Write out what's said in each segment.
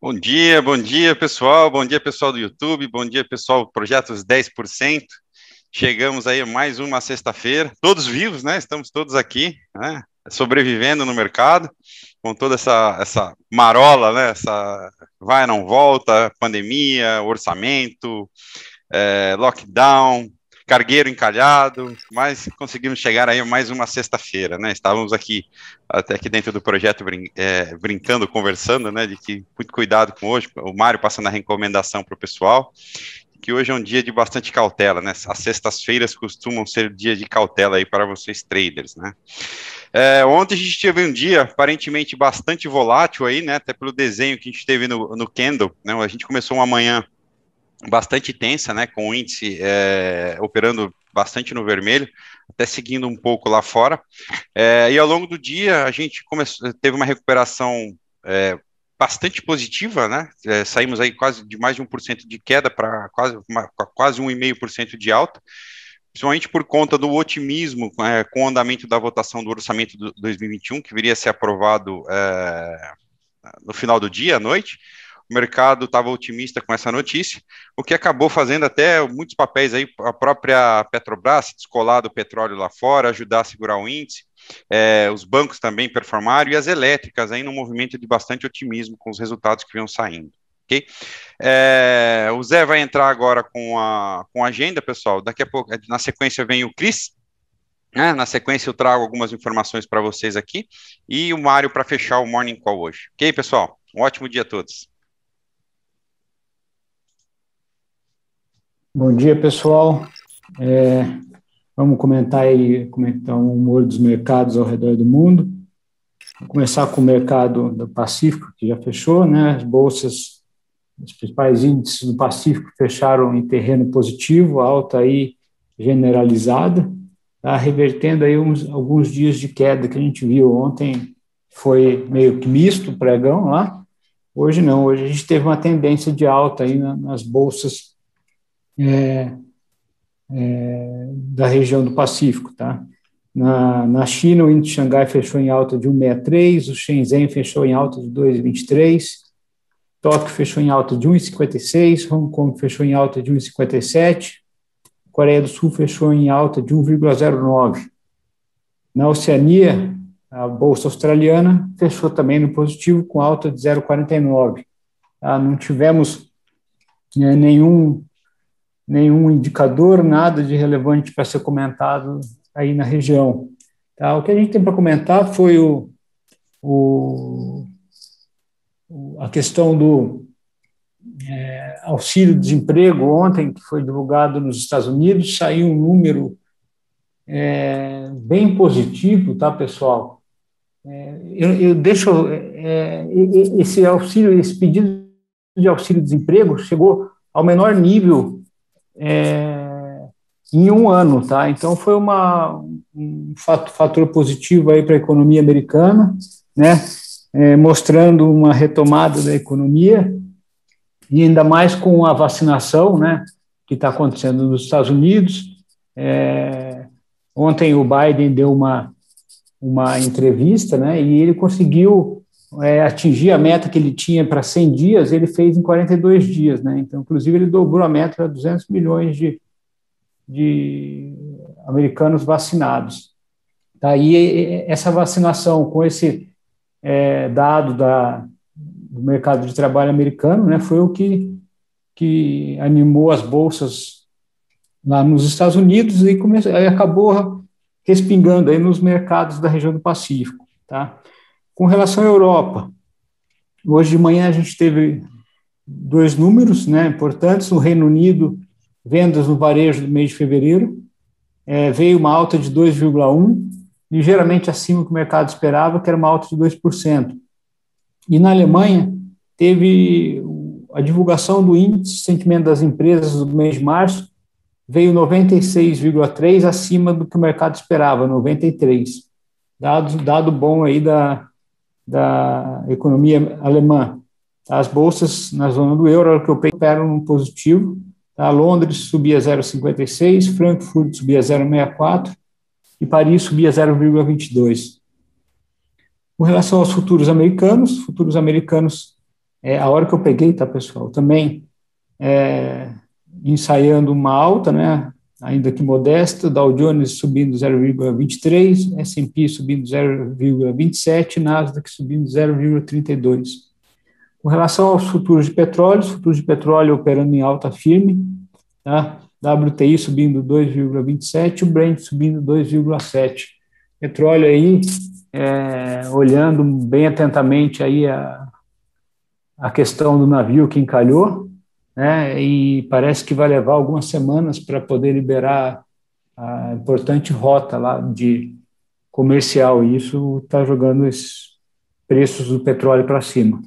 Bom dia, bom dia pessoal, bom dia pessoal do YouTube, bom dia pessoal Projetos 10%. Chegamos aí mais uma sexta-feira, todos vivos, né? Estamos todos aqui, né? Sobrevivendo no mercado, com toda essa, essa marola, né? Essa vai, não volta, pandemia, orçamento, é, lockdown, cargueiro encalhado, mas conseguimos chegar aí mais uma sexta-feira, né? Estávamos aqui, até aqui dentro do projeto, brin é, brincando, conversando, né? De que muito cuidado com hoje, o Mário passando a recomendação para o pessoal, que hoje é um dia de bastante cautela, né? As sextas-feiras costumam ser dia de cautela aí para vocês traders, né? É, ontem a gente teve um dia aparentemente bastante volátil aí, né? Até pelo desenho que a gente teve no, no Candle, né? A gente começou uma manhã bastante tensa, né, com o índice é, operando bastante no vermelho, até seguindo um pouco lá fora. É, e ao longo do dia a gente começou, teve uma recuperação é, bastante positiva, né? Saímos aí quase de mais de 1% de queda para quase, uma, quase 1,5% de alta, principalmente por conta do otimismo é, com o andamento da votação do orçamento do 2021, que viria a ser aprovado no final do dia, à noite o mercado estava otimista com essa notícia, o que acabou fazendo até muitos papéis aí, a própria Petrobras descolar do petróleo lá fora, ajudar a segurar o índice, é, os bancos também performaram, e as elétricas aí num movimento de bastante otimismo com os resultados que vinham saindo. É, o Zé vai entrar agora com a, com a agenda, pessoal. Daqui a pouco, na sequência, vem o Cris. Né? Na sequência, eu trago algumas informações para vocês aqui. E o Mário para fechar o Morning Call hoje. Ok, pessoal? Um ótimo dia a todos. Bom dia, pessoal. É, vamos comentar aí, comentar o humor dos mercados ao redor do mundo. Vou começar com o mercado do Pacífico, que já fechou, né? As bolsas, os principais índices do Pacífico fecharam em terreno positivo, alta aí generalizada, tá? revertendo aí uns, alguns dias de queda que a gente viu ontem, foi meio que misto o pregão lá. Hoje não, hoje a gente teve uma tendência de alta aí nas bolsas é, é, da região do Pacífico, tá? Na, na China, o índice de Xangai fechou em alta de 1,63, o Shenzhen fechou em alta de 2,23, Tóquio fechou em alta de 1,56, Hong Kong fechou em alta de 1,57, Coreia do Sul fechou em alta de 1,09. Na Oceania, a bolsa australiana fechou também no positivo com alta de 0,49. Tá? Não tivemos né, nenhum nenhum indicador, nada de relevante para ser comentado aí na região. Tá? O que a gente tem para comentar foi o, o, a questão do é, auxílio-desemprego ontem, que foi divulgado nos Estados Unidos, saiu um número é, bem positivo, tá, pessoal? É, eu, eu, deixo é, esse auxílio, esse pedido de auxílio-desemprego chegou ao menor nível é, em um ano, tá? Então foi uma, um fator positivo aí para a economia americana, né? É, mostrando uma retomada da economia e ainda mais com a vacinação, né? Que está acontecendo nos Estados Unidos. É, ontem o Biden deu uma uma entrevista, né? E ele conseguiu é, atingir a meta que ele tinha para 100 dias, ele fez em 42 dias, né? Então, inclusive, ele dobrou a meta para 200 milhões de, de americanos vacinados. Daí, tá? essa vacinação com esse é, dado da, do mercado de trabalho americano, né, foi o que, que animou as bolsas lá nos Estados Unidos e aí acabou respingando aí nos mercados da região do Pacífico, tá? Com relação à Europa, hoje de manhã a gente teve dois números né, importantes. No Reino Unido, vendas no varejo do mês de fevereiro, é, veio uma alta de 2,1%, ligeiramente acima do que o mercado esperava, que era uma alta de 2%. E na Alemanha, teve a divulgação do índice de sentimento das empresas do mês de março, veio 96,3 acima do que o mercado esperava, 93. Dado, dado bom aí da, da economia alemã. As bolsas na zona do euro que eu operam no positivo. Tá? Londres subia 0,56, Frankfurt subia 0,64 e Paris subia 0,22. Com relação aos futuros americanos, futuros americanos é, a hora que eu peguei, tá, pessoal, também é, ensaiando uma alta, né, ainda que modesta, Dow Jones subindo 0,23, S&P subindo 0,27, Nasdaq subindo 0,32. Com relação aos futuros de petróleo, os futuros de petróleo operando em alta firme, tá? WTI subindo 2,27, o Brent subindo 2,7. Petróleo aí, é, olhando bem atentamente aí a, a questão do navio que encalhou, né, e parece que vai levar algumas semanas para poder liberar a importante rota lá de comercial, e isso está jogando esses preços do petróleo para cima.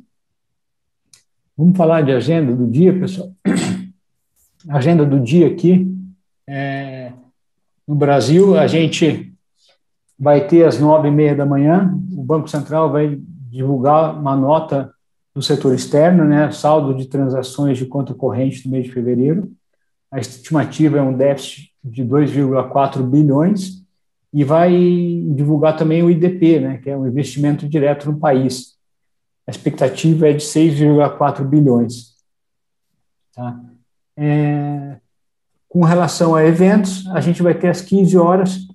Vamos falar de agenda do dia, pessoal? Agenda do dia aqui, é, no Brasil, a gente vai ter às nove e meia da manhã, o Banco Central vai divulgar uma nota do setor externo, né, saldo de transações de conta corrente no mês de fevereiro. A estimativa é um déficit de 2,4 bilhões e vai divulgar também o IDP, né, que é um investimento direto no país. A expectativa é de 6,4 bilhões. Tá? É, com relação a eventos, a gente vai ter às 15 horas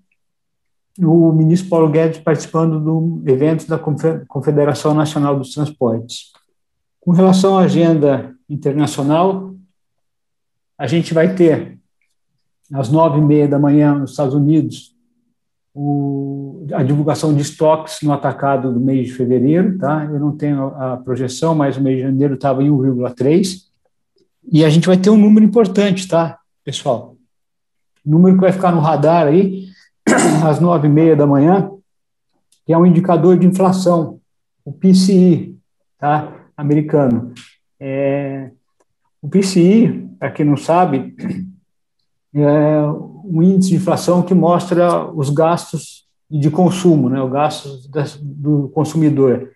o ministro Paulo Guedes participando do evento da Confederação Nacional dos Transportes. Com relação à agenda internacional, a gente vai ter, às nove e meia da manhã, nos Estados Unidos, o, a divulgação de estoques no atacado do mês de fevereiro, tá? Eu não tenho a projeção, mas o mês de janeiro estava em 1,3. E a gente vai ter um número importante, tá, pessoal? Número que vai ficar no radar aí, às nove e meia da manhã, que é um indicador de inflação, o PCI, tá? Americano. É, o PCI, para quem não sabe, é um índice de inflação que mostra os gastos de consumo, né, os gastos do consumidor.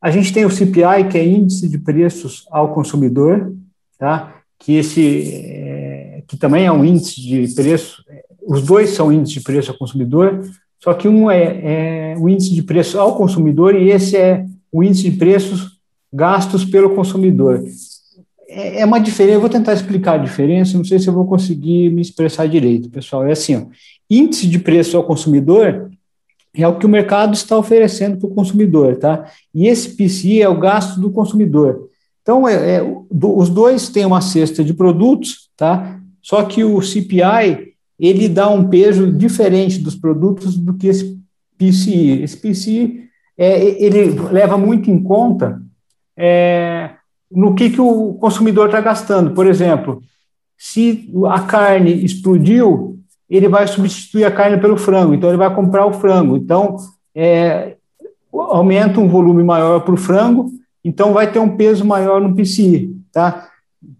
A gente tem o CPI, que é índice de preços ao consumidor, tá? que esse é, que também é um índice de preço, os dois são índices de preço ao consumidor, só que um é, é o índice de preço ao consumidor e esse é o índice de preços gastos pelo consumidor. É, é uma diferença, eu vou tentar explicar a diferença, não sei se eu vou conseguir me expressar direito, pessoal. É assim, ó, índice de preço ao consumidor é o que o mercado está oferecendo para o consumidor, tá? E esse PCI é o gasto do consumidor. Então, é, é, do, os dois têm uma cesta de produtos, tá? Só que o CPI, ele dá um peso diferente dos produtos do que esse PCI. Esse PCI, é, ele leva muito em conta é, no que, que o consumidor está gastando. Por exemplo, se a carne explodiu, ele vai substituir a carne pelo frango, então ele vai comprar o frango. Então, é, aumenta um volume maior para o frango, então vai ter um peso maior no PCI, tá?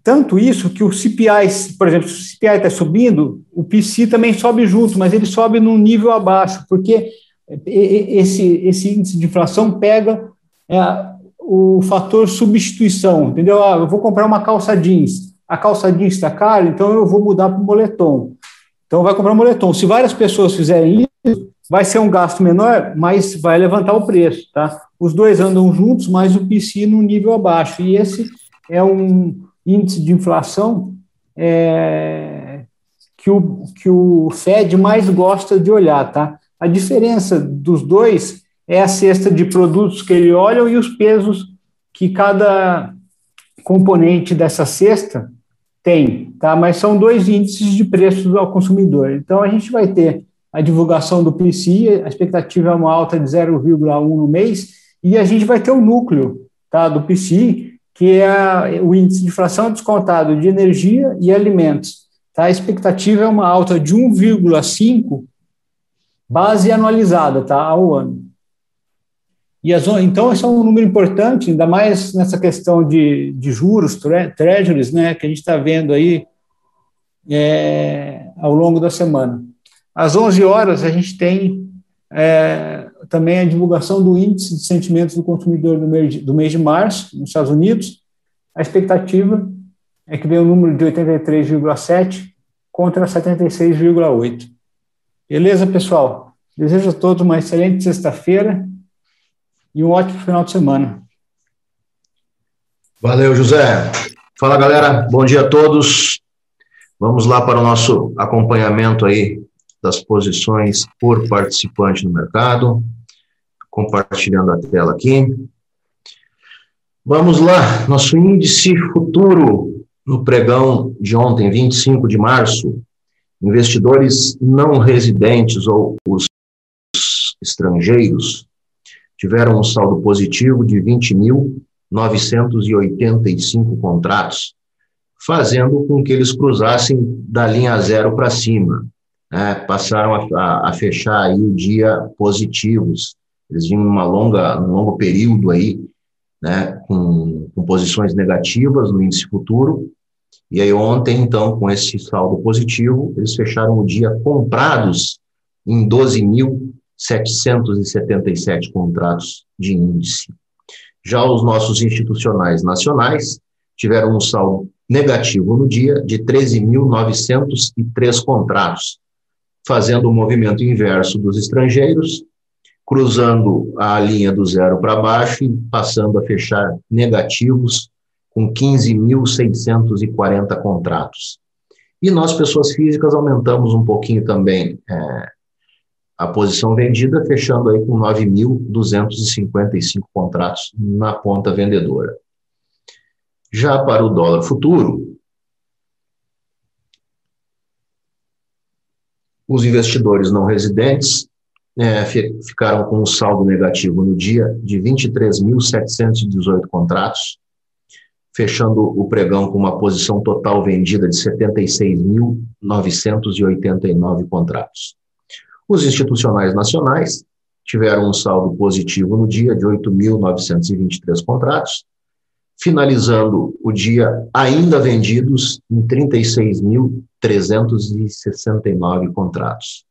Tanto isso que o CPI, por exemplo, se o CPI está subindo, o PCI também sobe junto, mas ele sobe num nível abaixo, porque esse, esse índice de inflação pega é, o fator substituição, entendeu? Ah, eu vou comprar uma calça jeans, a calça jeans está cara, então eu vou mudar para o moletom. Então vai comprar um moletom. Se várias pessoas fizerem isso, vai ser um gasto menor, mas vai levantar o preço, tá? Os dois andam juntos, mas o PCI no nível abaixo. E esse é um índice de inflação é, que, o, que o Fed mais gosta de olhar, tá? A diferença dos dois é a cesta de produtos que ele olha e os pesos que cada componente dessa cesta tem, tá? Mas são dois índices de preços ao consumidor. Então a gente vai ter a divulgação do PCI, a expectativa é uma alta de 0,1 no mês, e a gente vai ter o núcleo, tá, do PCI, que é o índice de inflação descontado de energia e alimentos. Tá? A expectativa é uma alta de 1,5 base anualizada, tá, ao ano. E as, então, esse é um número importante, ainda mais nessa questão de, de juros, tre, treasuries, né, que a gente está vendo aí é, ao longo da semana. Às 11 horas, a gente tem é, também a divulgação do índice de sentimentos do consumidor do mês, do mês de março, nos Estados Unidos. A expectativa é que venha um número de 83,7 contra 76,8. Beleza, pessoal? Desejo a todos uma excelente sexta-feira e um ótimo final de semana. Valeu, José. Fala, galera. Bom dia a todos. Vamos lá para o nosso acompanhamento aí das posições por participante no mercado. Compartilhando a tela aqui. Vamos lá, nosso índice futuro no pregão de ontem, 25 de março. Investidores não residentes ou os estrangeiros tiveram um saldo positivo de 20.985 contratos, fazendo com que eles cruzassem da linha zero para cima. Né? Passaram a, a, fechar aí o dia positivos. Eles vinham numa longa, um longo período aí né, com, com posições negativas no índice futuro. E aí ontem, então, com esse saldo positivo, eles fecharam o dia comprados em 12.777 contratos de índice. Já os nossos institucionais nacionais tiveram um saldo negativo no dia de 13.903 contratos, fazendo o movimento inverso dos estrangeiros, cruzando a linha do zero para baixo e passando a fechar negativos com 15.640 contratos. E nós, pessoas físicas, aumentamos um pouquinho também é, a posição vendida, fechando aí com 9.255 contratos na ponta vendedora. Já para o dólar futuro, os investidores não residentes é, ficaram com um saldo negativo no dia de 23.718 contratos, fechando o pregão com uma posição total vendida de 76.989 contratos. Os institucionais nacionais tiveram um saldo positivo no dia de 8.923 contratos, finalizando o dia ainda vendidos em 36.369 contratos.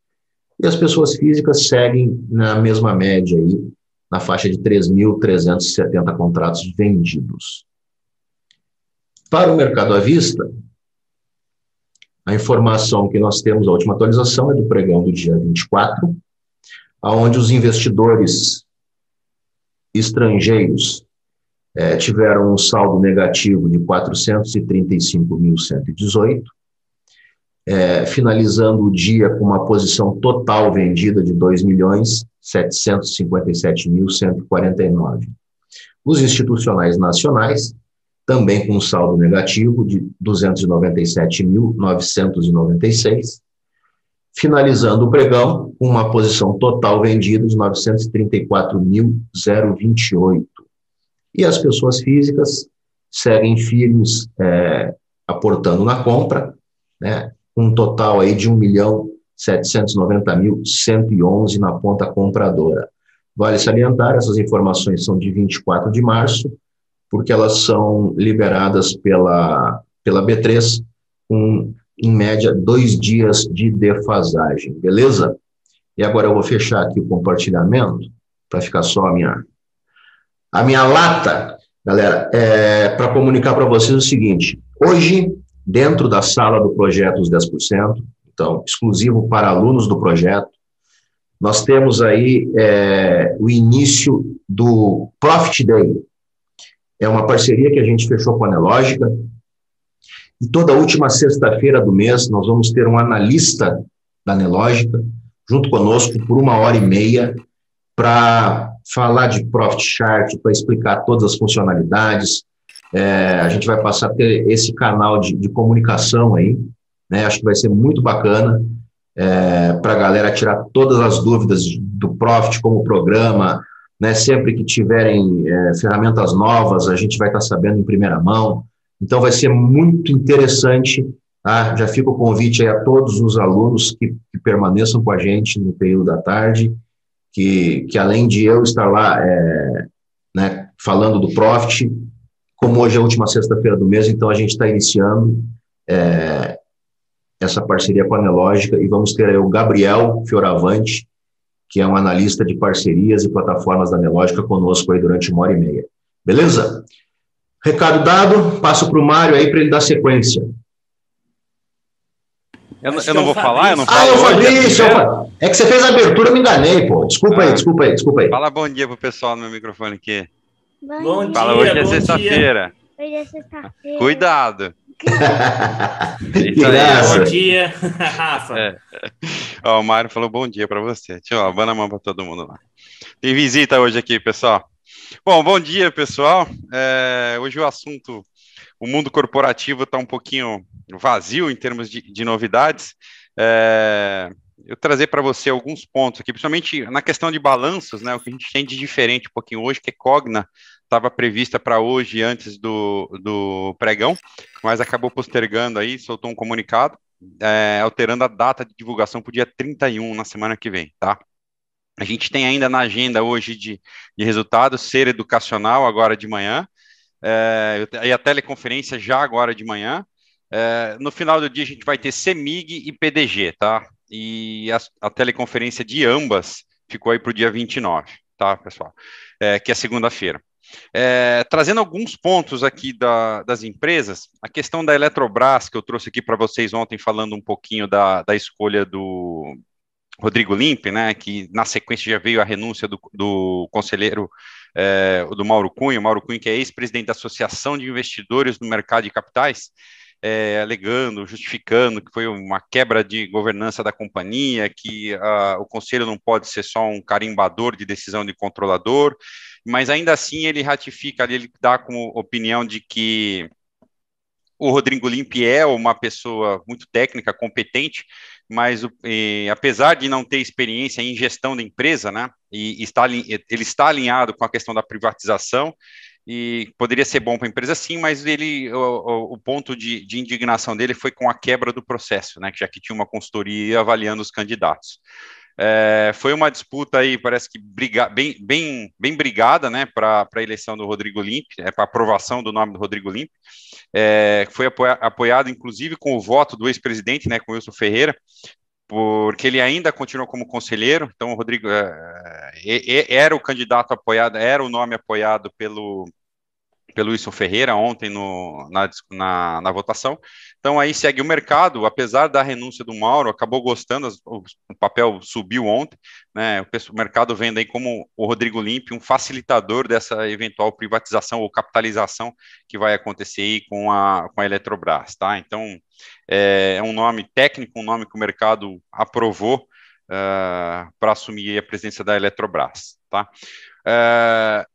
E as pessoas físicas seguem na mesma média aí, na faixa de 3.370 contratos vendidos. Para o mercado à vista, a informação que nós temos, a última atualização, é do pregão do dia 24, onde os investidores estrangeiros é, tiveram um saldo negativo de 435.118, é, finalizando o dia com uma posição total vendida de 2 milhões 757.149. Os institucionais nacionais, também com um saldo negativo de 297.996, finalizando o pregão com uma posição total vendida de 934.028. E as pessoas físicas seguem firmes é, aportando na compra, né, um total aí de 1 milhão 790 mil 111 na ponta compradora. Vale salientar, essas informações são de 24 de março, porque elas são liberadas pela, pela B3 com, em média, dois dias de defasagem, beleza? E agora eu vou fechar aqui o compartilhamento, para ficar só a minha, a minha lata, galera, é, para comunicar para vocês o seguinte, hoje dentro da sala do projeto Os 10%, então, exclusivo para alunos do projeto. Nós temos aí é, o início do Profit Day. É uma parceria que a gente fechou com a Nelógica. E toda última sexta-feira do mês, nós vamos ter um analista da Nelógica junto conosco por uma hora e meia para falar de Profit Chart, para explicar todas as funcionalidades, é, a gente vai passar a ter esse canal de, de comunicação aí, né? Acho que vai ser muito bacana é, para a galera tirar todas as dúvidas do Profit como programa, né? Sempre que tiverem é, ferramentas novas, a gente vai estar sabendo em primeira mão. Então vai ser muito interessante. Tá? Já fica o convite a todos os alunos que, que permaneçam com a gente no período da tarde, que, que além de eu estar lá é, né, falando do Profit, como hoje é a última sexta-feira do mês, então a gente está iniciando é, essa parceria com a Nelógica e vamos ter aí o Gabriel Fioravante, que é um analista de parcerias e plataformas da Nelógica conosco aí durante uma hora e meia. Beleza? Recado dado, passo para o Mário aí para ele dar sequência. Eu, eu não vou falar, eu não falo. Ah, eu Fabrício! É que você fez a abertura, eu me enganei, pô. Desculpa ah, aí, desculpa aí, desculpa aí. Fala bom dia pro pessoal no meu microfone aqui. Bom Fala, dia, hoje é sexta-feira. Hoje é sexta-feira. Cuidado. Bom dia, Rafa. É. Ó, o Mário falou bom dia para você. Eu abana a mão para todo mundo lá. Tem visita hoje aqui, pessoal. Bom, bom dia, pessoal. É, hoje o assunto, o mundo corporativo está um pouquinho vazio em termos de, de novidades. É, eu trazer para você alguns pontos aqui, principalmente na questão de balanços, né? O que a gente tem de diferente um pouquinho hoje, que é Cogna estava prevista para hoje antes do, do pregão, mas acabou postergando aí, soltou um comunicado, é, alterando a data de divulgação para o dia 31 na semana que vem, tá? A gente tem ainda na agenda hoje de, de resultados ser educacional agora de manhã, é, e a teleconferência já agora de manhã. É, no final do dia a gente vai ter CEMIG e PDG, tá? E a, a teleconferência de ambas ficou aí para o dia 29, tá, pessoal? É, que é segunda-feira. É, trazendo alguns pontos aqui da, das empresas, a questão da Eletrobras, que eu trouxe aqui para vocês ontem, falando um pouquinho da, da escolha do Rodrigo Limpe, né, que na sequência já veio a renúncia do, do conselheiro é, do Mauro Cunha, Mauro Cunha, que é ex-presidente da Associação de Investidores no Mercado de Capitais, é, alegando, justificando que foi uma quebra de governança da companhia, que uh, o conselho não pode ser só um carimbador de decisão de controlador, mas ainda assim ele ratifica, ele dá como opinião de que o Rodrigo Limpe é uma pessoa muito técnica, competente, mas apesar de não ter experiência em gestão da empresa, né, e está, ele está alinhado com a questão da privatização, e poderia ser bom para a empresa sim, mas ele o, o ponto de, de, indignação dele foi com a quebra do processo, né, já que tinha uma consultoria avaliando os candidatos. É, foi uma disputa aí, parece que briga, bem, bem, bem brigada, né, para a eleição do Rodrigo Limpe, é, para aprovação do nome do Rodrigo Limpe, é, foi apoia, apoiado inclusive com o voto do ex-presidente, né, com Wilson Ferreira, porque ele ainda continuou como conselheiro, então o Rodrigo é, é, era o candidato apoiado, era o nome apoiado pelo pelo Wilson Ferreira ontem no, na, na, na, votação. Então aí segue o mercado, apesar da renúncia do Mauro, acabou gostando, o, o papel subiu ontem, né? O, o, mercado vendo aí como o Rodrigo Limpe um facilitador dessa eventual privatização ou capitalização que vai acontecer aí com a, com a Eletrobras, tá? Então é, é um nome técnico, um nome que o mercado aprovou uh, para assumir a presença da Eletrobras, tá? Uh,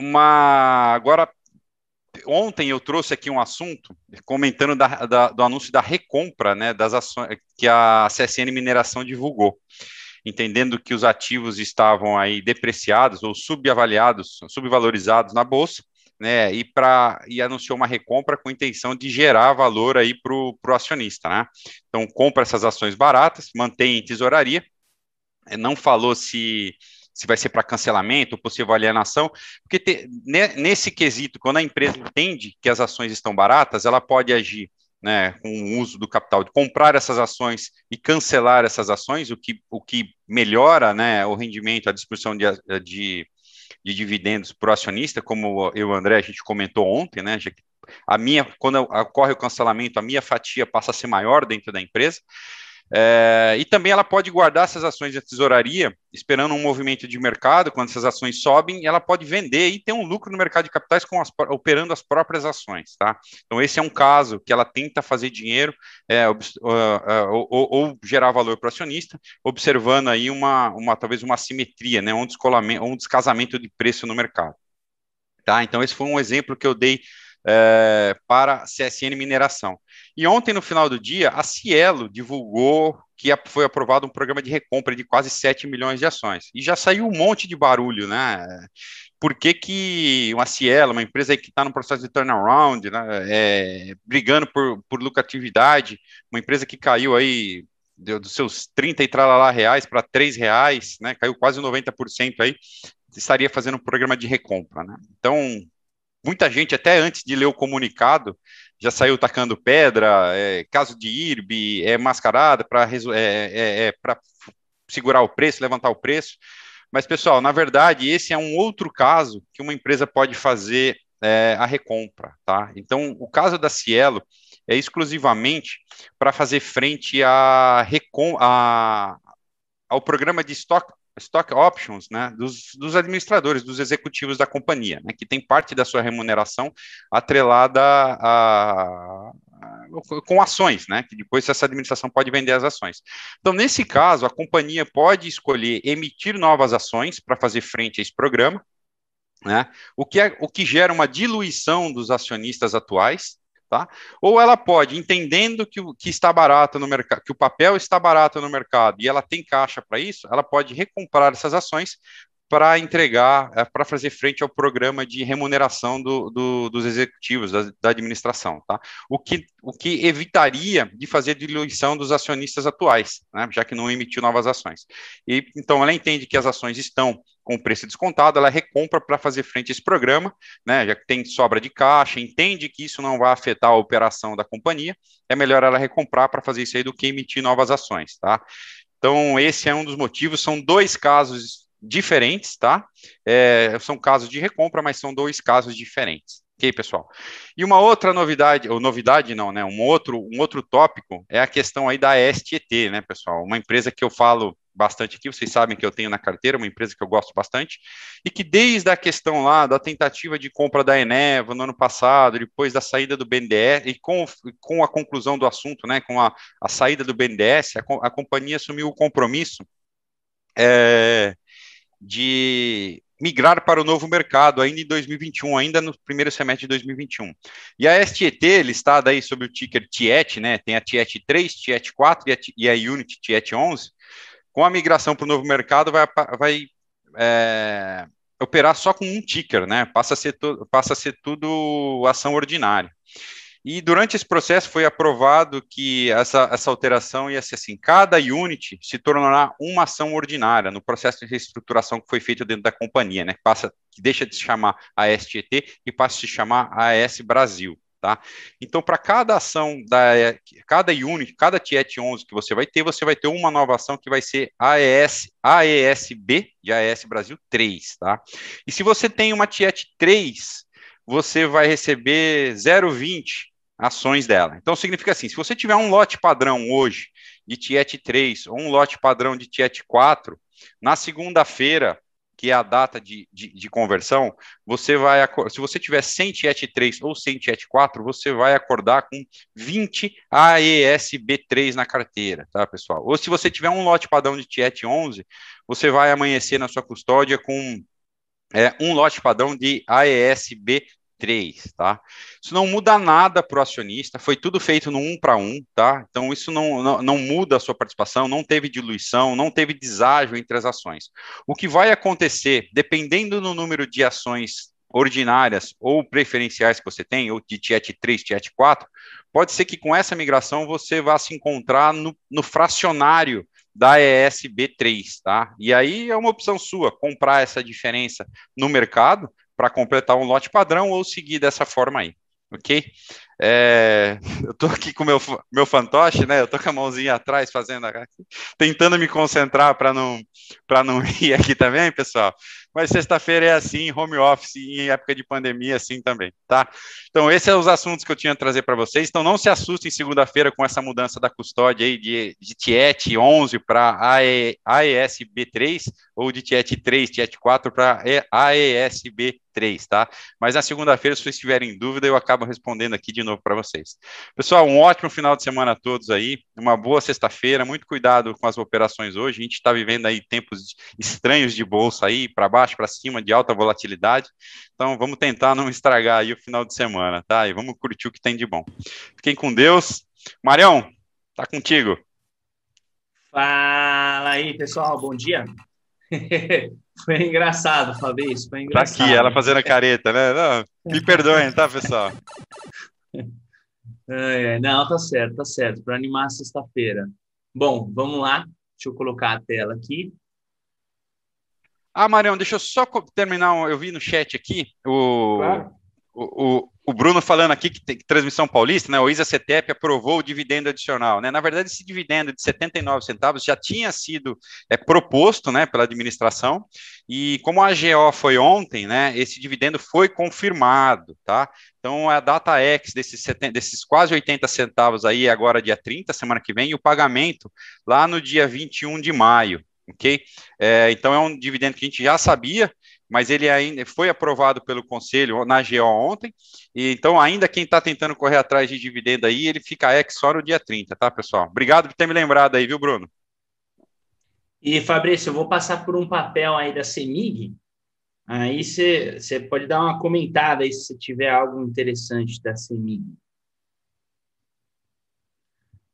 uma agora ontem eu trouxe aqui um assunto comentando da, da, do anúncio da recompra, né, das ações que a CSN Mineração divulgou, entendendo que os ativos estavam aí depreciados ou subavaliados, subvalorizados na bolsa, né, e para e anunciou uma recompra com intenção de gerar valor aí para o acionista, né? Então compra essas ações baratas, mantém em tesouraria, não falou se se vai ser para cancelamento, possível alienação, porque te, nesse quesito, quando a empresa entende que as ações estão baratas, ela pode agir né, com o uso do capital, de comprar essas ações e cancelar essas ações, o que, o que melhora né, o rendimento, a distribuição de, de, de dividendos para o acionista, como eu e o André, a gente comentou ontem, né, a minha, quando ocorre o cancelamento, a minha fatia passa a ser maior dentro da empresa, é, e também ela pode guardar essas ações de tesouraria, esperando um movimento de mercado, quando essas ações sobem, ela pode vender e ter um lucro no mercado de capitais as, operando as próprias ações, tá? Então, esse é um caso que ela tenta fazer dinheiro é, uh, ou, ou, gerar valor para o acionista, observando aí uma, uma talvez uma assimetria, né? Um descolamento, um descasamento de preço no mercado. Tá? Então, esse foi um exemplo que eu dei é, para CSN Mineração. E ontem, no final do dia, a Cielo divulgou que foi aprovado um programa de recompra de quase 7 milhões de ações. E já saiu um monte de barulho, né? Por que, que uma Cielo, uma empresa que está no processo de turnaround, né, é, brigando por, por lucratividade, uma empresa que caiu aí deu dos seus 30 e tralalá reais para 3 reais, né, caiu quase 90% aí, estaria fazendo um programa de recompra, né? Então, muita gente, até antes de ler o comunicado, já saiu tacando pedra, é, caso de IRB, é mascarada para é, é, é segurar o preço, levantar o preço. Mas, pessoal, na verdade, esse é um outro caso que uma empresa pode fazer é, a recompra, tá? Então, o caso da Cielo é exclusivamente para fazer frente a, ao programa de estoque stock options, né, dos, dos administradores, dos executivos da companhia, né, que tem parte da sua remuneração atrelada a, com ações, né? Que depois essa administração pode vender as ações. Então, nesse caso, a companhia pode escolher emitir novas ações para fazer frente a esse programa, né? O que, é, o que gera uma diluição dos acionistas atuais, tá? Ou ela pode, entendendo que, que está barato no mercado, que o papel está barato no mercado e ela tem caixa para isso, ela pode recomprar essas ações para entregar, é, para fazer frente ao programa de remuneração do, do, dos executivos, da, da, administração, tá? O que, o que evitaria de fazer diluição dos acionistas atuais, né? já que não emitiu novas ações. E, então, ela entende que as ações estão com o preço descontado, ela recompra para fazer frente a esse programa, né? Já que tem sobra de caixa, entende que isso não vai afetar a operação da companhia, é melhor ela recomprar para fazer isso aí do que emitir novas ações, tá? Então, esse é um dos motivos, são dois casos diferentes, tá? É, são casos de recompra, mas são dois casos diferentes. Ok, pessoal? E uma outra novidade, ou novidade não, né? Um outro, um outro tópico é a questão aí da STT, né, pessoal? Uma empresa que eu falo bastante aqui, vocês sabem que eu tenho na carteira, uma empresa que eu gosto bastante, e que desde a questão lá da tentativa de compra da Eneva no ano passado, depois da saída do BNDES, e com, com a conclusão do assunto, né, com a, a saída do BNDES, a, a companhia assumiu o compromisso é, de migrar para o novo mercado ainda em 2021, ainda no primeiro semestre de 2021. E a STT, listada aí sob o ticker TIET, né, tem a TIET 3, TIET 4 e a, Unity TIET 11, com a migração para o novo mercado vai, vai é, operar só com um ticker, né, passa a ser, passa a ser tudo ação ordinária. E durante esse processo foi aprovado que essa, essa alteração ia ser assim: cada unit se tornará uma ação ordinária no processo de reestruturação que foi feito dentro da companhia, né? Passa, que deixa de se chamar ASTT e passa a se chamar AS Brasil. Tá? Então, para cada ação da cada unit, cada TIET 11 que você vai ter, você vai ter uma nova ação que vai ser AES, AESB de AES Brasil 3, tá? E se você tem uma TIET 3, você vai receber 0,20 ações dela. Então, significa assim, se você tiver um lote padrão hoje de Tiet 3 ou um lote padrão de Tiet 4, na segunda-feira, que é a data de, de, de, conversão, você vai, se você tiver 100 Tiet 3 ou 100 Tiet 4, você vai acordar com 20 AESB3 na carteira, tá, pessoal? Ou se você tiver um lote padrão de Tiet 11, você vai amanhecer na sua custódia com é, um lote padrão de AESB 3, tá? Isso não muda nada para o acionista, foi tudo feito no um para um, tá? Então isso não, não, não, muda a sua participação, não teve diluição, não teve deságio entre as ações. O que vai acontecer, dependendo do número de ações ordinárias ou preferenciais que você tem, ou de TIET 3, TIET 4, pode ser que com essa migração você vá se encontrar no, no fracionário da ESB3, tá? E aí é uma opção sua, comprar essa diferença no mercado, para completar um lote padrão ou seguir dessa forma aí, ok? É, eu estou aqui com meu, meu fantoche, né? Eu estou com a mãozinha atrás fazendo, tentando me concentrar para não, não ir aqui também, pessoal mas sexta-feira é assim, home office, em época de pandemia, assim também, tá? Então, esses são os assuntos que eu tinha a trazer para vocês. Então, não se assustem segunda-feira com essa mudança da custódia aí de, de TIET 11 para AESB3, ou de TIET 3, TIET 4 para AESB 3, tá? Mas na segunda-feira, se vocês tiverem dúvida, eu acabo respondendo aqui de novo para vocês. Pessoal, um ótimo final de semana a todos aí, uma boa sexta-feira, muito cuidado com as operações hoje, a gente está vivendo aí tempos estranhos de bolsa aí, para baixo, para cima, de alta volatilidade, então vamos tentar não estragar aí o final de semana, tá? E vamos curtir o que tem de bom. Fiquem com Deus. Marião, tá contigo. Fala aí, pessoal, bom dia. Foi engraçado, Fabrício, foi engraçado. Tá aqui, ela fazendo a careta, né? Não, me perdoem, tá, pessoal? Não, tá certo, tá certo, para animar sexta-feira. Bom, vamos lá, deixa eu colocar a tela aqui. Ah, Marião, deixa eu só terminar, eu vi no chat aqui, o, claro. o, o, o Bruno falando aqui que tem transmissão paulista, né? O ISA CETEP aprovou o dividendo adicional, né? Na verdade, esse dividendo de 79 centavos já tinha sido é, proposto, né, pela administração, e como a AGO foi ontem, né, esse dividendo foi confirmado, tá? Então, a data X desses, 70, desses quase 80 centavos aí, agora dia 30, semana que vem, e o pagamento lá no dia 21 de maio, ok? É, então é um dividendo que a gente já sabia, mas ele ainda foi aprovado pelo conselho na GO ontem, e então ainda quem está tentando correr atrás de dividendo aí, ele fica ex só no dia 30, tá, pessoal? Obrigado por ter me lembrado aí, viu, Bruno? E, Fabrício, eu vou passar por um papel aí da CEMIG, aí você pode dar uma comentada aí se tiver algo interessante da CEMIG.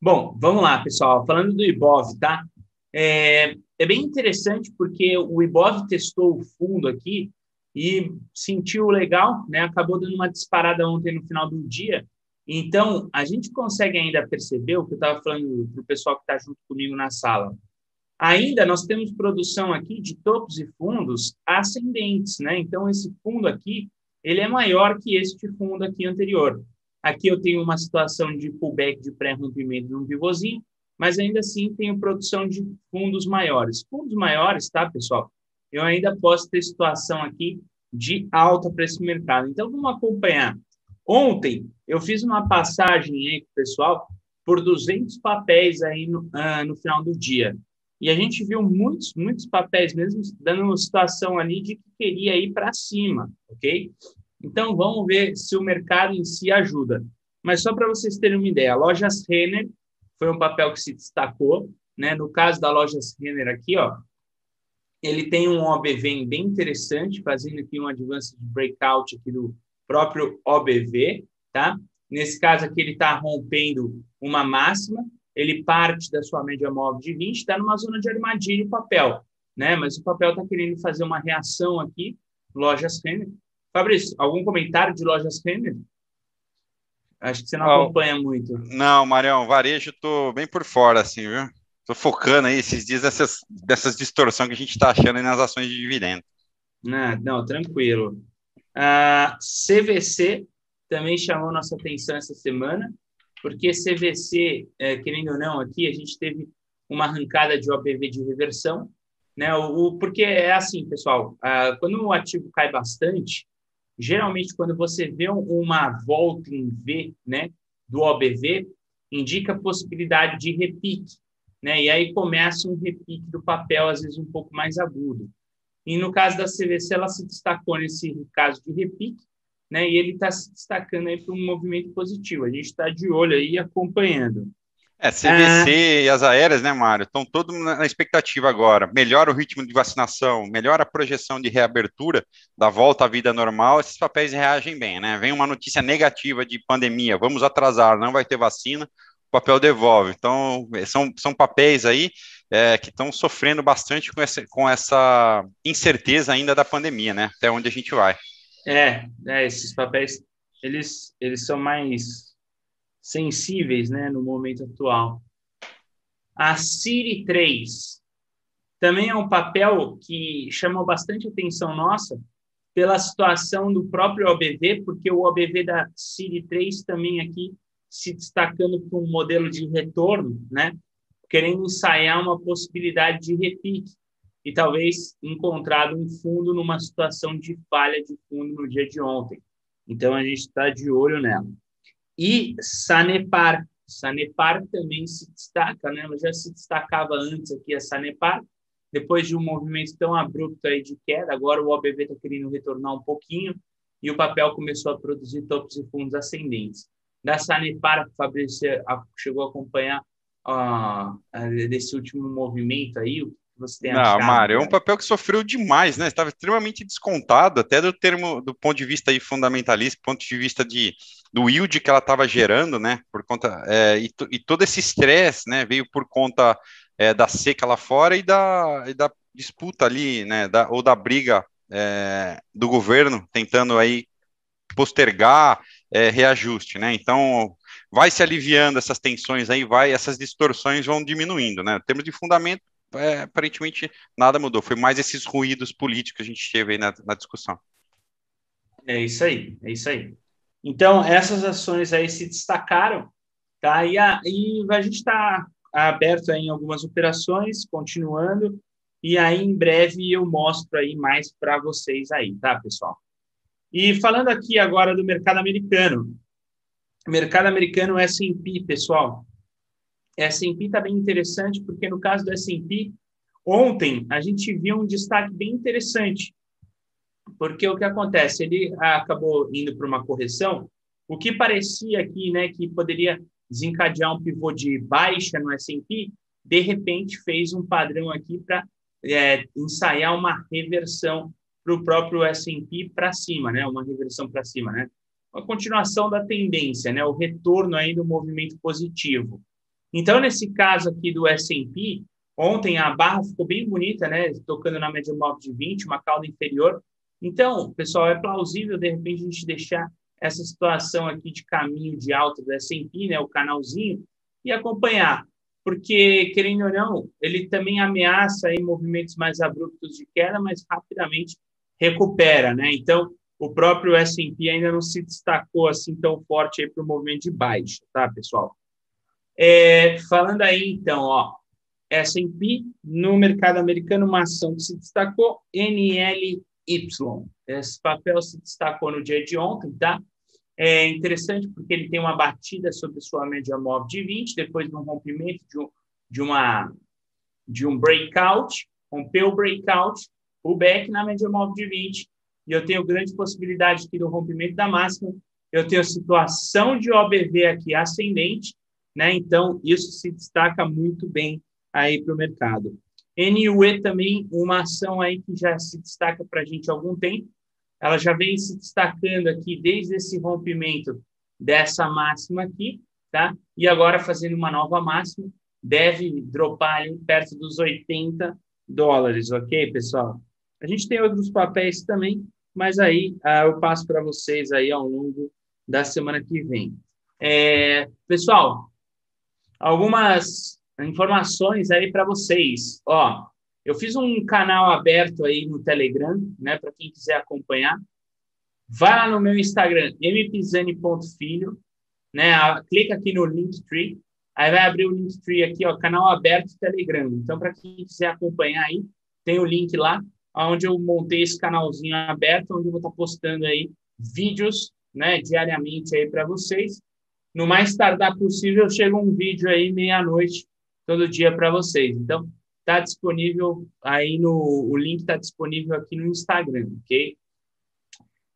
Bom, vamos lá, pessoal. Falando do IBOV, tá? É, é bem interessante porque o IBOV testou o fundo aqui e sentiu legal, né? Acabou dando uma disparada ontem no final do dia. Então, a gente consegue ainda perceber o que eu estava falando para o pessoal que está junto comigo na sala. Ainda nós temos produção aqui de topos e fundos ascendentes, né? Então, esse fundo aqui, ele é maior que este fundo aqui anterior. Aqui eu tenho uma situação de pullback de pré-rompimento num pivôzinho, mas ainda assim tenho produção de fundos maiores. Fundos maiores, tá, pessoal? Eu ainda posso ter situação aqui de alta para esse mercado. Então, vamos acompanhar. Ontem, eu fiz uma passagem aí pessoal por 200 papéis aí no, uh, no final do dia. E a gente viu muitos, muitos papéis mesmo dando uma situação ali de que queria ir para cima, ok? Então, vamos ver se o mercado em si ajuda. Mas só para vocês terem uma ideia, Lojas Renner foi um papel que se destacou. Né? No caso da Lojas Renner aqui, ó, ele tem um OBV bem interessante, fazendo aqui um advance de breakout aqui do próprio OBV, tá? Nesse caso aqui, ele está rompendo uma máxima, ele parte da sua média móvel de 20, está numa zona de armadilha o papel, né? Mas o papel está querendo fazer uma reação aqui, lojas Renner. Fabrício, algum comentário de lojas Renner? Acho que você não acompanha muito. Não, Marião, varejo tô bem por fora, assim, viu? Tô focando aí esses dias dessas, dessas distorções que a gente está achando aí nas ações de dividendo. Não, não tranquilo. A uh, CVC também chamou nossa atenção essa semana, porque CVC, é, querendo ou não, aqui a gente teve uma arrancada de OPV de reversão, né? O, o porque é assim, pessoal, uh, quando o ativo cai bastante, geralmente quando você vê uma volta em V, né, do OBV, indica possibilidade de repique, né? E aí começa um repique do papel às vezes um pouco mais agudo. E no caso da CVC, ela se destacou nesse caso de repique, né? E ele está se destacando aí para um movimento positivo. A gente está de olho aí acompanhando. É, CVC ah. e as aéreas, né, Mário? Estão todos na expectativa agora. Melhora o ritmo de vacinação, melhora a projeção de reabertura da volta à vida normal. Esses papéis reagem bem, né? Vem uma notícia negativa de pandemia, vamos atrasar, não vai ter vacina, o papel devolve. Então, são, são papéis aí é, que estão sofrendo bastante com essa, com essa incerteza ainda da pandemia, né? Até onde a gente vai. É, é esses papéis, eles, eles são mais sensíveis né, no momento atual. A Siri 3 também é um papel que chamou bastante atenção nossa pela situação do próprio OBV, porque o OBV da Siri 3 também aqui se destacando por um modelo de retorno, né? querendo ensaiar uma possibilidade de repique e talvez encontrado um fundo numa situação de falha de fundo no dia de ontem. Então a gente está de olho nela. E Sanepar. Sanepar também se destaca, né? Ela já se destacava antes aqui a Sanepar, depois de um movimento tão abrupto aí de queda, agora o OBV está querendo retornar um pouquinho e o papel começou a produzir topos e fundos ascendentes. Da Sanepar, Fabrício chegou a acompanhar uh, desse último movimento aí, o você tem Não, achado, Mário, é um papel que sofreu demais, né? Estava extremamente descontado, até do termo, do ponto de vista aí fundamentalista, ponto de vista de do yield que ela estava gerando, né? Por conta é, e, e, todo esse estresse, né? Veio por conta é, da seca lá fora e da, e da disputa ali, né? Da, ou da briga é, do governo tentando aí postergar é, reajuste, né? Então vai se aliviando essas tensões aí, vai essas distorções vão diminuindo, né? Em termos de fundamento é, aparentemente nada mudou. Foi mais esses ruídos políticos que a gente teve aí na, na discussão. É isso aí, é isso aí. Então, essas ações aí se destacaram, tá? E a, e a gente está aberto em algumas operações, continuando, e aí em breve eu mostro aí mais para vocês aí, tá, pessoal? E falando aqui agora do mercado americano. Mercado americano S&P, pessoal. S&P está bem interessante, porque no caso do S&P, ontem a gente viu um destaque bem interessante, porque o que acontece? Ele acabou indo para uma correção, o que parecia aqui, né, que poderia desencadear um pivô de baixa no S&P, de repente fez um padrão aqui para é, ensaiar uma reversão para o próprio S&P para cima, né? Uma reversão para cima, né? Uma continuação da tendência, né? O retorno aí do movimento positivo. Então, nesse caso aqui do S&P, ontem a barra ficou bem bonita, né? Tocando na média móvel de 20, uma cauda inferior. Então, pessoal, é plausível de repente a gente deixar essa situação aqui de caminho de alta do S&P, né? O canalzinho e acompanhar porque, querendo ou não, ele também ameaça aí movimentos mais abruptos de queda, mas rapidamente recupera, né? Então, o próprio S&P ainda não se destacou assim tão forte para o movimento de baixa, tá, pessoal? É, falando aí, então, ó, S&P no mercado americano, uma ação que se destacou, NLY. Esse papel se destacou no dia de ontem, tá? É interessante porque ele tem uma batida sobre sua média móvel de 20, depois de um rompimento de, um, de, uma, de um breakout, rompeu o breakout, o back na média móvel de 20, e eu tenho grande possibilidade aqui do rompimento da máxima, eu tenho situação de OBV aqui ascendente, né? Então, isso se destaca muito bem aí para o mercado. NUE também, uma ação aí que já se destaca para a gente há algum tempo, ela já vem se destacando aqui desde esse rompimento dessa máxima aqui, tá? E agora fazendo uma nova máxima, deve dropar ali perto dos 80 dólares, ok, pessoal? A gente tem outros papéis também, mas aí ah, eu passo para vocês aí ao longo da semana que vem. É, pessoal, algumas informações aí para vocês. Ó, eu fiz um canal aberto aí no Telegram, né, para quem quiser acompanhar. Vai lá no meu Instagram, mpizani.filho, né, clica aqui no Linktree, aí vai abrir o Linktree aqui, ó, canal aberto Telegram. Então, para quem quiser acompanhar aí, tem o link lá, onde eu montei esse canalzinho aberto, onde eu vou estar postando aí vídeos, né, diariamente aí para vocês. No mais tardar possível, chega um vídeo aí meia-noite todo dia para vocês. Então, está disponível aí no. O link está disponível aqui no Instagram, ok?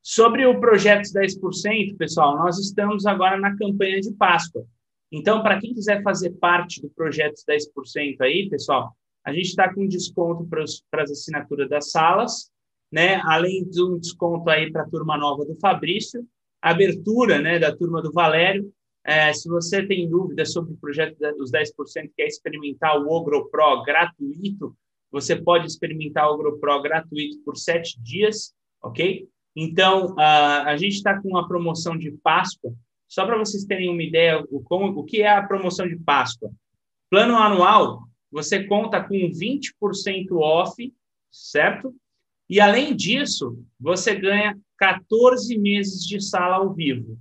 Sobre o projeto 10%, pessoal, nós estamos agora na campanha de Páscoa. Então, para quem quiser fazer parte do projeto 10% aí, pessoal, a gente está com desconto para as assinaturas das salas, né? Além de um desconto aí para a turma nova do Fabrício, abertura, né, da turma do Valério é, se você tem dúvidas sobre o projeto dos 10%, quer experimentar o Ogro Pro gratuito, você pode experimentar o Ogro Pro gratuito por sete dias, ok? Então, uh, a gente está com uma promoção de Páscoa. Só para vocês terem uma ideia, o, como, o que é a promoção de Páscoa? Plano anual, você conta com 20% off, certo? E, além disso, você ganha 14 meses de sala ao vivo.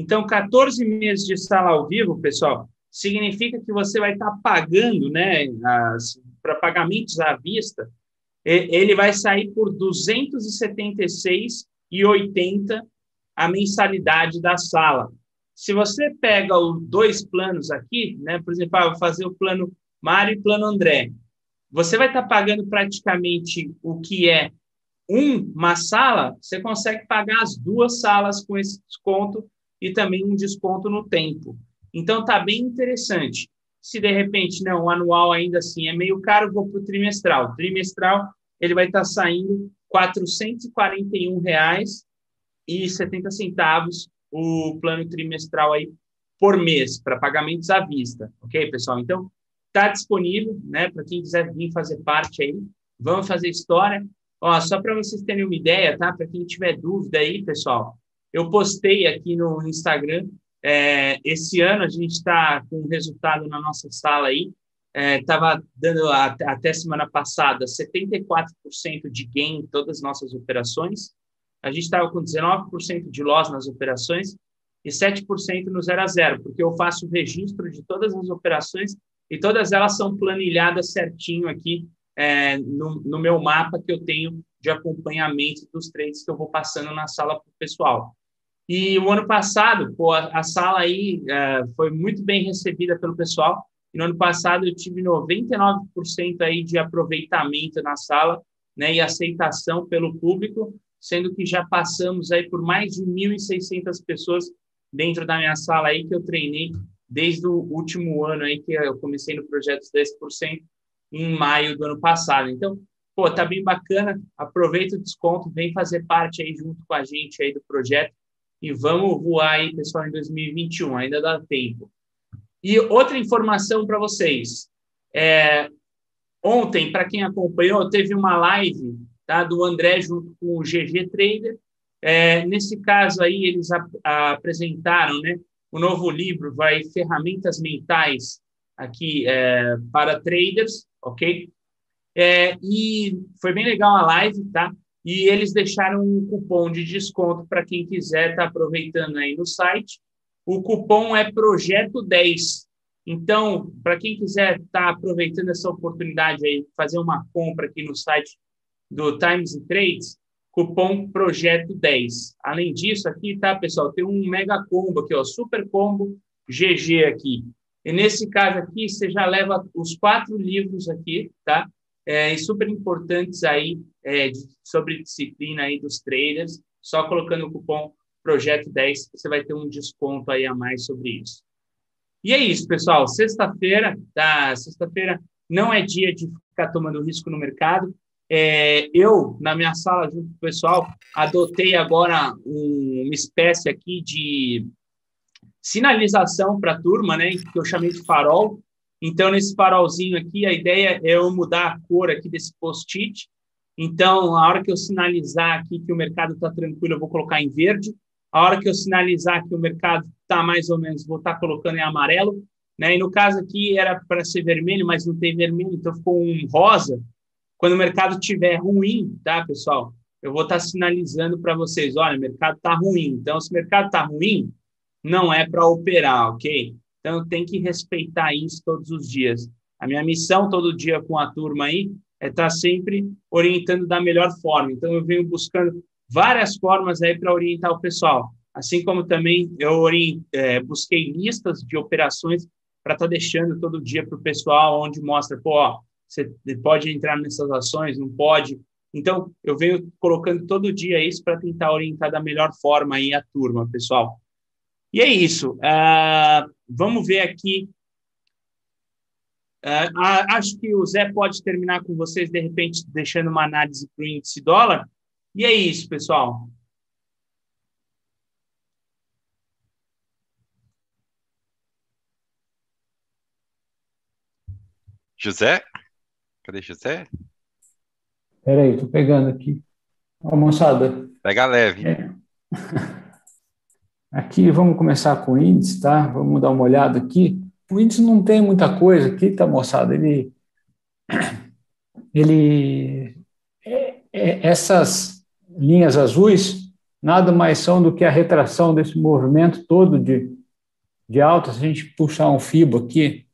Então, 14 meses de sala ao vivo, pessoal, significa que você vai estar pagando, né, para pagamentos à vista, ele vai sair por 276,80 a mensalidade da sala. Se você pega os dois planos aqui, né, por exemplo, ah, vou fazer o plano Mário e o plano André, você vai estar pagando praticamente o que é uma sala, você consegue pagar as duas salas com esse desconto e também um desconto no tempo. Então, está bem interessante. Se de repente, não, o anual ainda assim é meio caro, vou para o trimestral. Trimestral, ele vai estar tá saindo R$ 441,70 o plano trimestral aí por mês, para pagamentos à vista. Ok, pessoal? Então, está disponível, né, para quem quiser vir fazer parte aí. Vamos fazer história. Ó, só para vocês terem uma ideia, tá? Para quem tiver dúvida aí, pessoal, eu postei aqui no Instagram. É, esse ano a gente está com um resultado na nossa sala aí. Estava é, dando até semana passada 74% de gain em todas as nossas operações. A gente estava com 19% de loss nas operações e 7% no zero a zero, porque eu faço o registro de todas as operações e todas elas são planilhadas certinho aqui é, no, no, meu mapa que eu tenho de acompanhamento dos trades que eu vou passando na sala para o pessoal. E o ano passado, pô, a, a sala aí é, foi muito bem recebida pelo pessoal. e no ano passado eu tive 99% aí de aproveitamento na sala, né, e aceitação pelo público, sendo que já passamos aí por mais de 1.600 pessoas dentro da minha sala aí que eu treinei desde o último ano aí que eu comecei no projeto 10% em maio do ano passado. Então, pô, tá bem bacana. Aproveita o desconto, vem fazer parte aí junto com a gente aí do projeto e vamos voar aí, pessoal, em 2021. Ainda dá tempo. E outra informação para vocês. É, ontem, para quem acompanhou, teve uma live tá, do André junto com o GG Trader. É, nesse caso aí, eles apresentaram né, o novo livro, vai Ferramentas Mentais aqui é, para traders, ok? É, e foi bem legal a live, tá? E eles deixaram um cupom de desconto para quem quiser estar tá aproveitando aí no site. O cupom é Projeto 10. Então, para quem quiser estar tá aproveitando essa oportunidade aí, fazer uma compra aqui no site do Times and Trades, cupom Projeto 10. Além disso, aqui, tá, pessoal, tem um mega combo aqui, ó, super combo GG aqui. E nesse caso aqui, você já leva os quatro livros aqui, tá? É, super importantes aí é, sobre disciplina aí dos traders. Só colocando o cupom Projeto 10, você vai ter um desconto aí a mais sobre isso. E é isso, pessoal. Sexta-feira, tá? Sexta-feira não é dia de ficar tomando risco no mercado. É, eu, na minha sala, junto com o pessoal, adotei agora um, uma espécie aqui de sinalização para a turma, né, que eu chamei de farol. Então, nesse farolzinho aqui, a ideia é eu mudar a cor aqui desse post-it. Então, a hora que eu sinalizar aqui que o mercado está tranquilo, eu vou colocar em verde. A hora que eu sinalizar que o mercado está mais ou menos, vou estar tá colocando em amarelo. Né? E no caso aqui era para ser vermelho, mas não tem vermelho, então ficou um rosa. Quando o mercado estiver ruim, tá, pessoal? Eu vou estar tá sinalizando para vocês, olha, o mercado está ruim. Então, se o mercado está ruim, não é para operar, ok? Então, tem que respeitar isso todos os dias. A minha missão todo dia com a turma aí é estar tá sempre orientando da melhor forma. Então, eu venho buscando várias formas aí para orientar o pessoal. Assim como também eu é, busquei listas de operações para estar tá deixando todo dia para o pessoal, onde mostra, pô, ó, você pode entrar nessas ações, não pode. Então, eu venho colocando todo dia isso para tentar orientar da melhor forma aí a turma, pessoal. E é isso. Uh, vamos ver aqui. Uh, acho que o Zé pode terminar com vocês, de repente, deixando uma análise para o índice dólar. E é isso, pessoal. José? Cadê José? Peraí, tô pegando aqui. Ó, moçada. Pega leve. É. Aqui, vamos começar com o índice, tá? Vamos dar uma olhada aqui. O índice não tem muita coisa aqui, tá, moçada? Ele, ele, é, é, essas linhas azuis nada mais são do que a retração desse movimento todo de, de alta. Se a gente puxar um FIBO aqui,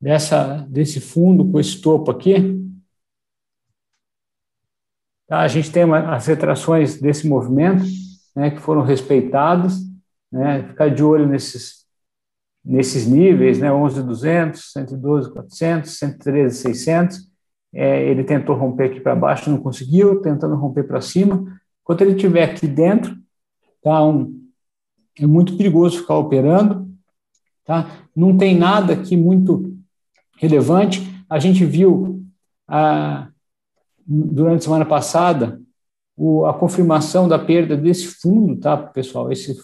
dessa, desse fundo com esse topo aqui, tá? a gente tem uma, as retrações desse movimento, né, que foram respeitados, né, ficar de olho nesses, nesses níveis, né, 11,200, 112,400, 113,600, é, ele tentou romper aqui para baixo, não conseguiu, tentando romper para cima, enquanto ele estiver aqui dentro, tá, um, é muito perigoso ficar operando, tá, não tem nada aqui muito relevante, a gente viu a, durante a semana passada o, a confirmação da perda desse fundo, tá, pessoal? Esse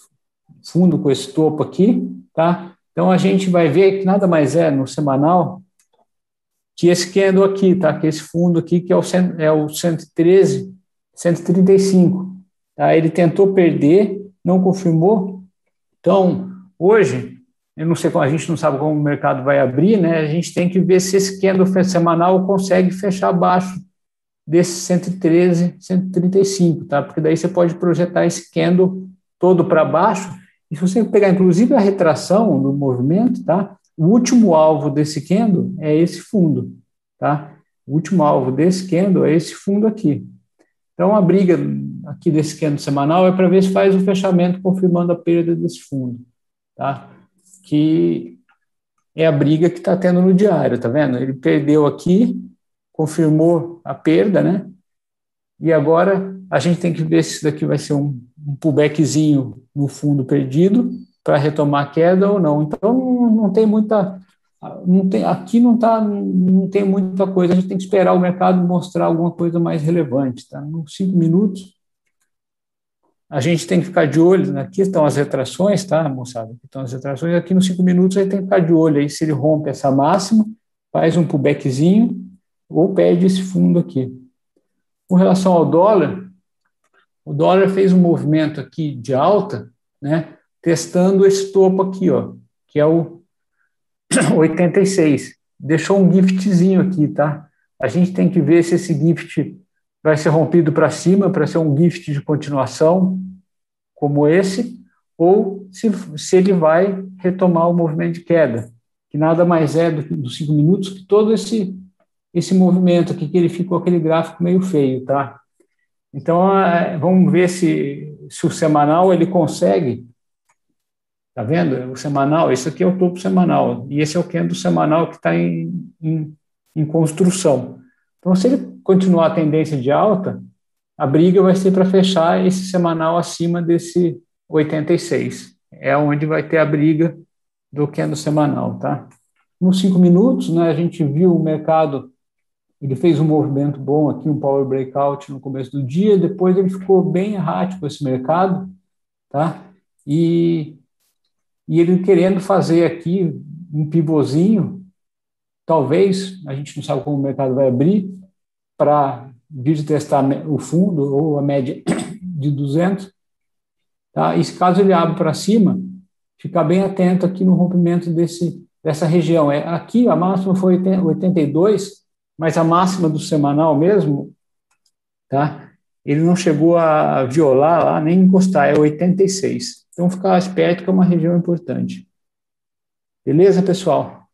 fundo com esse topo aqui, tá? Então a gente vai ver que nada mais é no semanal que esse candle aqui, tá? Que esse fundo aqui que é o, é o 113, 135, tá? Ele tentou perder, não confirmou. Então, hoje, eu não sei como a gente não sabe como o mercado vai abrir, né? A gente tem que ver se esse candle semanal consegue fechar abaixo desse 113, 135, tá? Porque daí você pode projetar esse candle todo para baixo. E se você pegar, inclusive, a retração do movimento, tá? O último alvo desse candle é esse fundo, tá? O último alvo desse candle é esse fundo aqui. Então, a briga aqui desse candle semanal é para ver se faz o fechamento confirmando a perda desse fundo, tá? Que é a briga que está tendo no diário, tá vendo? Ele perdeu aqui, confirmou a perda, né? E agora a gente tem que ver se isso daqui vai ser um, um pullbackzinho no fundo perdido para retomar a queda ou não. Então não, tem muita não tem, aqui não tá, não tem muita coisa, a gente tem que esperar o mercado mostrar alguma coisa mais relevante, tá? Nos cinco minutos, a gente tem que ficar de olho, né? aqui estão as retrações, tá, moçada? Aqui estão as retrações, aqui nos cinco minutos a gente tem que ficar de olho aí, se ele rompe essa máxima, faz um pullbackzinho, ou perde esse fundo aqui. Com relação ao dólar, o dólar fez um movimento aqui de alta, né, testando esse topo aqui, ó, que é o 86. Deixou um giftzinho aqui, tá? A gente tem que ver se esse gift vai ser rompido para cima, para ser um gift de continuação, como esse, ou se, se ele vai retomar o movimento de queda, que nada mais é do, dos cinco minutos que todo esse, esse movimento aqui, que ele ficou aquele gráfico meio feio, tá? Então, vamos ver se, se o semanal ele consegue Tá vendo? O semanal, esse aqui é o topo semanal, e esse é o candle semanal que está em, em, em, construção. Então, se ele continuar a tendência de alta, a briga vai ser para fechar esse semanal acima desse 86. É onde vai ter a briga do candle semanal, tá? Nos cinco minutos, né, a gente viu o mercado, ele fez um movimento bom aqui, um power breakout no começo do dia, depois ele ficou bem errático esse mercado, tá? E e ele querendo fazer aqui um pivôzinho, talvez, a gente não sabe como o mercado vai abrir, para vir testar o fundo ou a média de 200, tá? E se caso ele abre para cima, ficar bem atento aqui no rompimento desse, dessa região. É, aqui a máxima foi 82, mas a máxima do semanal mesmo, tá? Ele não chegou a violar lá, nem encostar, é 86. Então, ficar esperto que é uma região importante. Beleza, pessoal?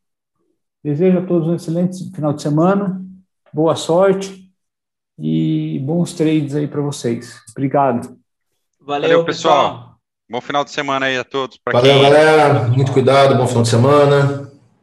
Desejo a todos um excelente final de semana, boa sorte e bons trades aí para vocês. Obrigado. Valeu, Valeu pessoal. pessoal. Bom final de semana aí a todos. Valeu, quem... galera. Muito cuidado, bom final de semana.